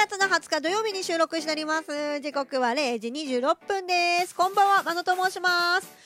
月の20日土曜日に収録しております。時刻は0時26分です。こんばんは、まのと申します。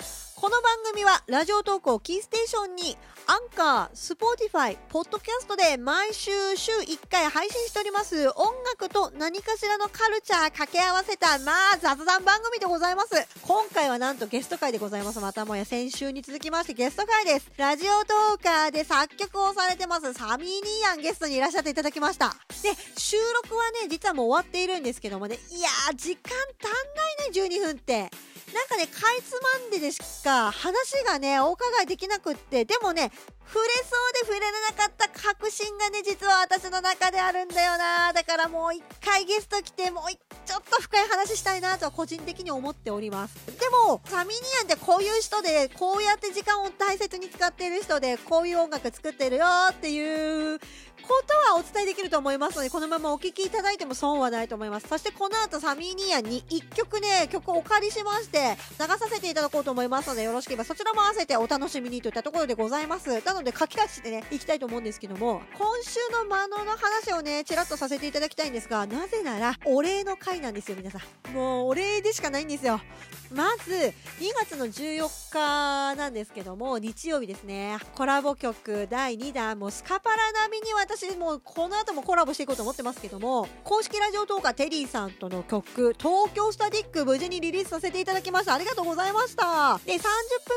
この番組はラジオトークをキーステーションに Anchor、Spotify、ポッドキャストで毎週週1回配信しております音楽と何かしらのカルチャー掛け合わせたまあ雑談番組でございます。今回はなんとゲスト回でございます。またもや先週に続きましてゲスト回です。ラジオトーカーで作曲をされてますサミーニーヤンゲストにいらっしゃっていただきました。で、収録はね、実はもう終わっているんですけどもね、いやー、時間足んないね、12分って。なんかね、かいつまんででしか話がね、お伺いできなくって、でもね、触れそうで触れれなかった確信がね、実は私の中であるんだよな。だからもう一回ゲスト来て、もうちょっと深い話したいなとは個人的に思っております。でも、サミニアンってこういう人で、こうやって時間を大切に使っている人で、こういう音楽作ってるよっていうことはお伝えできると思いますので、このままお聴きいただいても損はないと思います。そしてこの後サミーニアンに1曲ね、曲をお借りしまして、流させていただこうと思いますので、よろしければそちらも合わせてお楽しみにといったところでございます。ので書き出してね、いきたいと思うんですけども、今週のマノの話をね、ちらっとさせていただきたいんですが、なぜなら、お礼の回なんですよ、皆さん。もう、お礼でしかないんですよ。まず、2月の14日なんですけども、日曜日ですね、コラボ曲第2弾、もうスカパラ並みに私、もうこの後もコラボしていこうと思ってますけども、公式ラジオトーカーテリーさんとの曲、東京スタディック無事にリリースさせていただきました。ありがとうございました。で、30分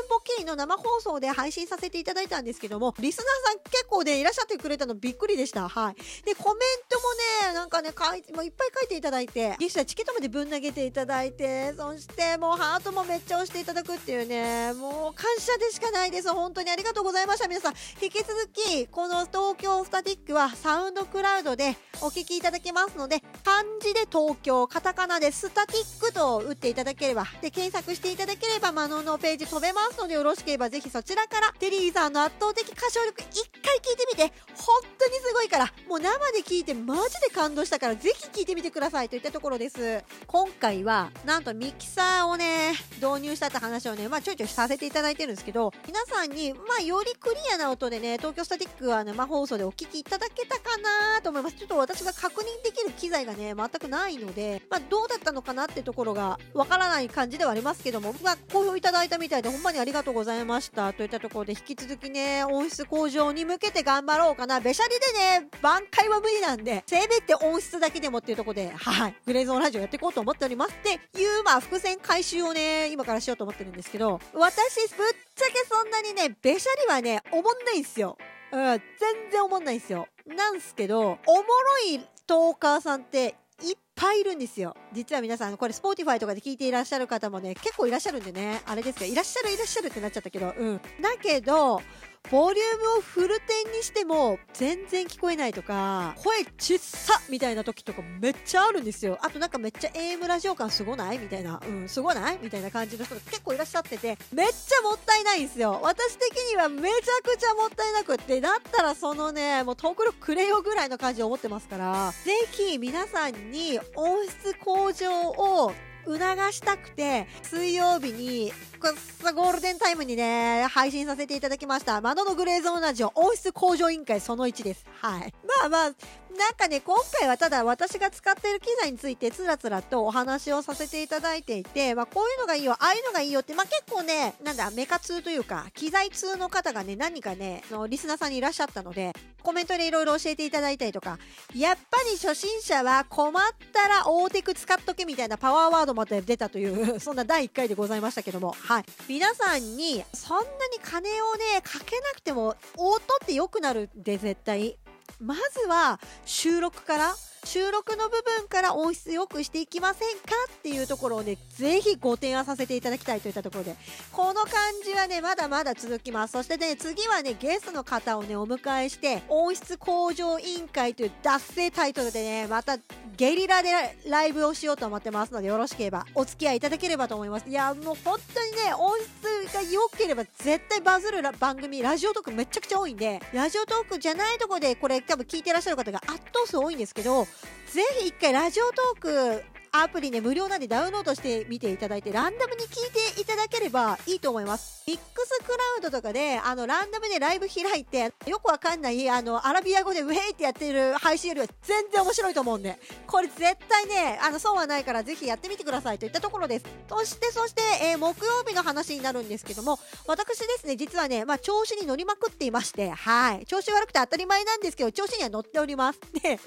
ポッキリの生放送で配信させていただいたんですけども、リスナーさん結構ね、いらっしゃってくれたのびっくりでした。はい。で、コメントもね、なんかね、書いて、もういっぱい書いていただいて、ゲストはチケットまでぶん投げていただいて、そしてもうハートもめっちゃ押していただくっていうね、もう感謝でしかないです。本当にありがとうございました。皆さん、引き続き、この東京スタティックはサウンドクラウドでお聞きいただけますので、漢字で東京、カタカナでスタティックと打っていただければ、で、検索していただければ、マノのページ飛べますので、よろしければぜひそちらから、テリーさんの圧倒的歌唱力一回聞いてみて、本当にすごいから、もう生で聞いてマジで感動したから、ぜひ聞いてみてくださいといったところです。今回は、なんとミキサーをね、導入したって話をね、まあちょいちょいさせていただいてるんですけど、皆さんに、まあよりクリアな音でね、東京スタティックは生放送でお聞きいただけたかなと思います。ちょっと私が確認できる機材がね、全くないので、まあどうだったのかなってところがわからない感じではありますけども、まあ好評いただいたみたいで、ほんまにありがとうございました。といったところで、引き続きね、音質向上に向けて頑張ろうかな。べしゃりでね、挽回は無理なんで、せめて音質だけでもっていうところで、はい、グレーゾーンラジオやっていこうと思っております。っていう、まあ伏線回収をね、今からしようと思ってるんですけど、私、ぶっちゃけそんなにね、べしゃりはね、おもんないんすよ。うん、全然おもんないんすよ。なんすけど、おもろいトーカーさんって、いっぱいいるんですよ。実は皆さん、これ、Spotify とかで聞いていらっしゃる方もね、結構いらっしゃるんでね、あれですけど、いらっしゃるいらっしゃるってなっちゃったけど、うん。だけど、ボリュームをフルテンにしても全然聞こえないとか、声ちっさみたいな時とかめっちゃあるんですよ。あとなんかめっちゃ AM ラジオ感すごないみたいな。うん、すごないみたいな感じの人が結構いらっしゃってて、めっちゃもったいないんですよ。私的にはめちゃくちゃもったいなくって、だったらそのね、もうトーク力くれよぐらいの感じを思ってますから、ぜひ皆さんに音質向上を促したくて、水曜日に、こっゴールデンタイムにね、配信させていただきました。窓のグレーゾーンラジオ王室向上委員会その1です。はい。まあまあ、なんかね、今回はただ私が使っている機材についてつらつらとお話をさせていただいていて、まあこういうのがいいよ、ああいうのがいいよって、まあ結構ね、なんだ、メカ通というか、機材通の方がね、何かね、のリスナーさんにいらっしゃったので、コメントでいろいろ教えていただいたりとか、やっぱり初心者は困ったら大テク使っとけみたいなパワーワードまで出たという、そんな第1回でございましたけども、はい。皆さんに、そんなに金をね、かけなくても、音って良くなるんで、絶対。まずは、収録から、収録の部分から音質良くしていきませんかっていうところをね、ぜひご提案させていただきたいといったところで、この感じはね、まだまだ続きます。そしてね、次はね、ゲストの方をね、お迎えして、音質向上委員会という脱製タイトルでね、またゲリラでライブをしようと思ってますので、よろしければお付き合いいただければと思います。いや、もう本当にね、音質が良ければ絶対バズる番組、ラジオトークめちゃくちゃ多いんで、ラジオトークじゃないとこでこれ多分聞いてらっしゃる方が圧倒数多いんですけど、ぜひ一回ラジオトークアプリね無料なんでダウンロードしてみていただいてランダムに聞いていただければいいと思います。ミックスクラウドとかであのランダムでライブ開いてよくわかんないあのアラビア語でウェイってやってる配信よりは全然面白いと思うんでこれ絶対ねあの損はないからぜひやってみてくださいといったところです。そしてそして、えー、木曜日の話になるんですけども私ですね実はねまあ調子に乗りまくっていましてはい。調子悪くて当たり前なんですけど調子には乗っております。で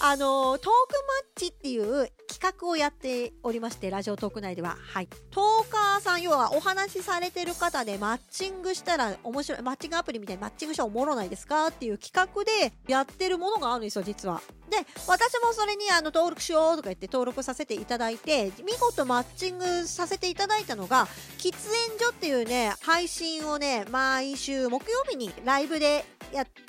あのトークマッチっていう企画をやっておりましてラジオトーク内では。はい。トーカーさん要はお話しされてる方でマッチングしたら面白いマッチングアプリみたいにマッチングしたらおもろないですかっていう企画でやってるものがあるんですよ実は。で私もそれにあの登録しようとか言って登録させていただいて見事マッチングさせていただいたのが喫煙所っていうね配信をね毎週木曜日にライブで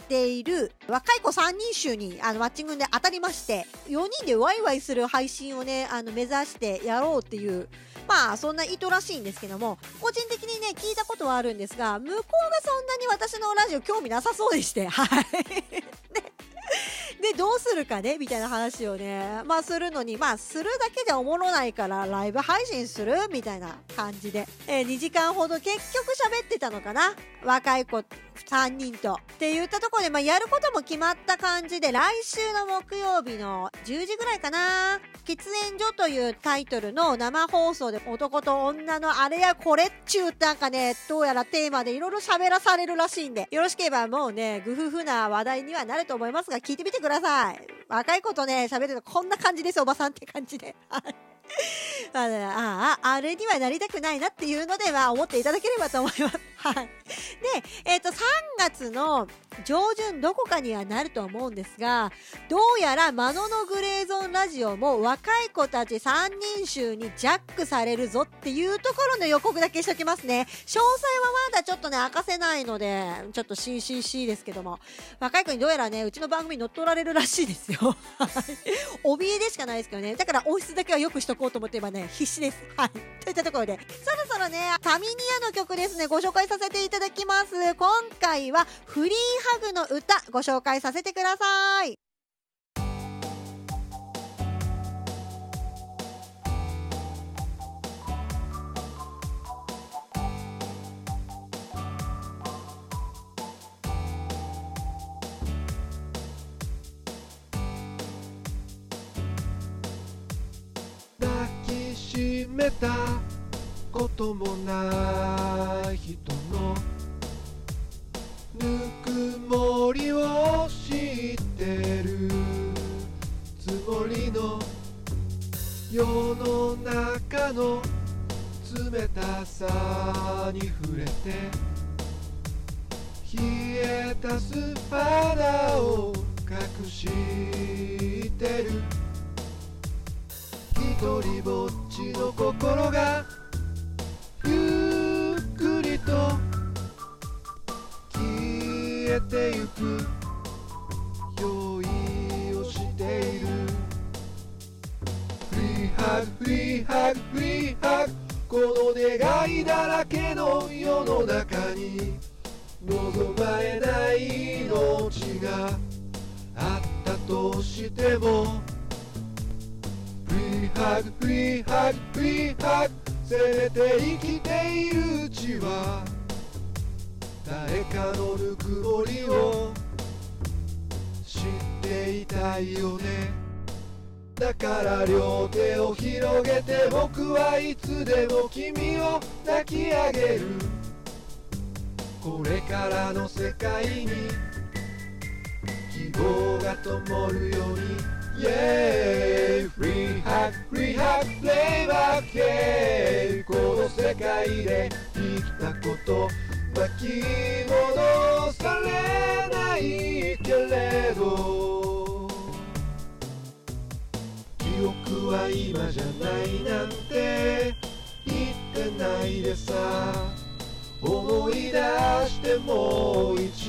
ている若い子3人衆にあのマッチングで当たりまして4人でワイワイする配信をねあの目指してやろうっていうまあそんな意図らしいんですけども個人的にね聞いたことはあるんですが向こうがそんなに私のラジオ興味なさそうでしてはい。どうするかねみたいな話をねまあするのにまあするだけじゃおもろないからライブ配信するみたいな感じで、えー、2時間ほど結局喋ってたのかな若い子3人と。って言ったところで、まあ、やることも決まった感じで、来週の木曜日の10時ぐらいかな、喫煙所というタイトルの生放送で男と女のあれやこれっちゅうなんかね、どうやらテーマでいろいろ喋らされるらしいんで、よろしければもうね、グフフな話題にはなると思いますが、聞いてみてください。若い子とね、喋るとこんな感じです、おばさんって感じで。ああ、あれにはなりたくないなっていうので、は、思っていただければと思います。はい。で、えっ、ー、と、3月の上旬どこかにはなると思うんですが、どうやらマノのグレーゾーンラジオも若い子たち3人衆にジャックされるぞっていうところの予告だけしときますね。詳細はまだちょっとね、明かせないので、ちょっと CCC ですけども、若い子にどうやらね、うちの番組に乗っ取られるらしいですよ。怯えでしかないですけどね。だから音質だけはよくしとこうと思って今ね、必死です。はい。といったところで、そろそろね、タミニアの曲ですね、ご紹介させていただきます。今回は、フリーハグの歌、ご紹介させてください抱きし。めたこともない人のぬくもりを知ってるつもりの世の中の冷たさに触れて冷えたスパナを隠してる一人ぼっちの心がてゆく。用意をしている。フリーハグフリーハグフリーハグ。この願いだらけの世の中に。望まれない命が。あったとしても。フリーハグフリーハグフリーハグ。せめて生きているうちは。誰かのぬくもりを知っていたいよね。だから両手を広げて僕はいつでも君を抱き上げる。これからの世界に希望が灯るように。Yeah, free hack, free hack, playback, yeah この世界で生きたこと。先戻されないけれど。記憶は今じゃないなんて言ってないでさ。思い出してもう一度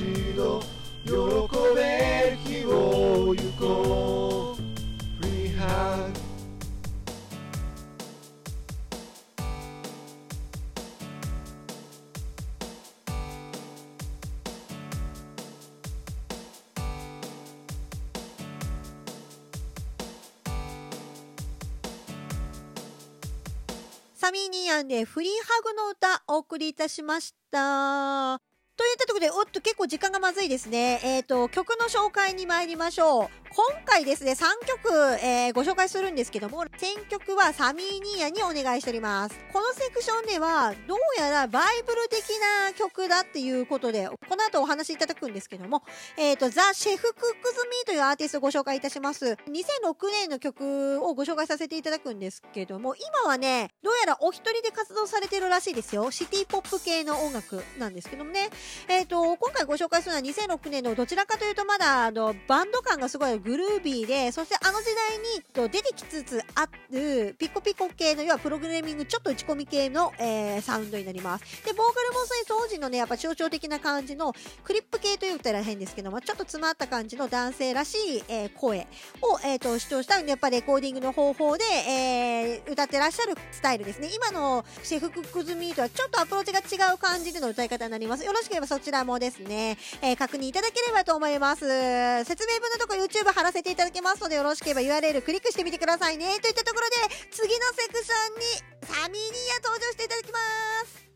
サミーニアンでフリーハグの歌お送りいたしました。といったところで、おっと結構時間がまずいですね。えっ、と、曲の紹介に参りましょう。今回ですね、3曲、えーご紹介するんですけども、選曲はサミーニーアンにお願いしております。このセクションでは、どうやらバイブル的な曲だっていうことで、この後お話いただくんですけども、えっ、と、ザ・シェフ・クックズ・ミーというアーティストをご紹介いたします。2006年の曲をご紹介させていただくんですけども、今はね、どうやらお一人で活動されてるらしいですよ。シティポップ系の音楽なんですけどもね。えっ、と、今回ご紹介するのは2006年のどちらかというとまだ、あの、バンド感がすごいグルービーで、そしてあの時代にと出てきつつあるピコピコ系の、要はプログラミングちょっと打ち込み系の、えーサウンドになります。で、ボーカルもそれ当時のね、やっぱ象徴的な感じのクリップ系と言ったら変ですけども、ちょっと詰まった感じの男性らしい、えー声を、えー、と主張したやっぱレコーディングの方法で、えー歌ってらっしゃるスタイルですね。今のシェフクックズミーとはちょっとアプローチが違う感じでの歌い方になります。よろしければそちらもですね、えー確認いただければと思います。説明文のとこ YouTube 貼らせていただきますので、よろしければ URL クリックしてみてくださいね。といったところで、次のセクションにサミーニーヤ登場していただきます。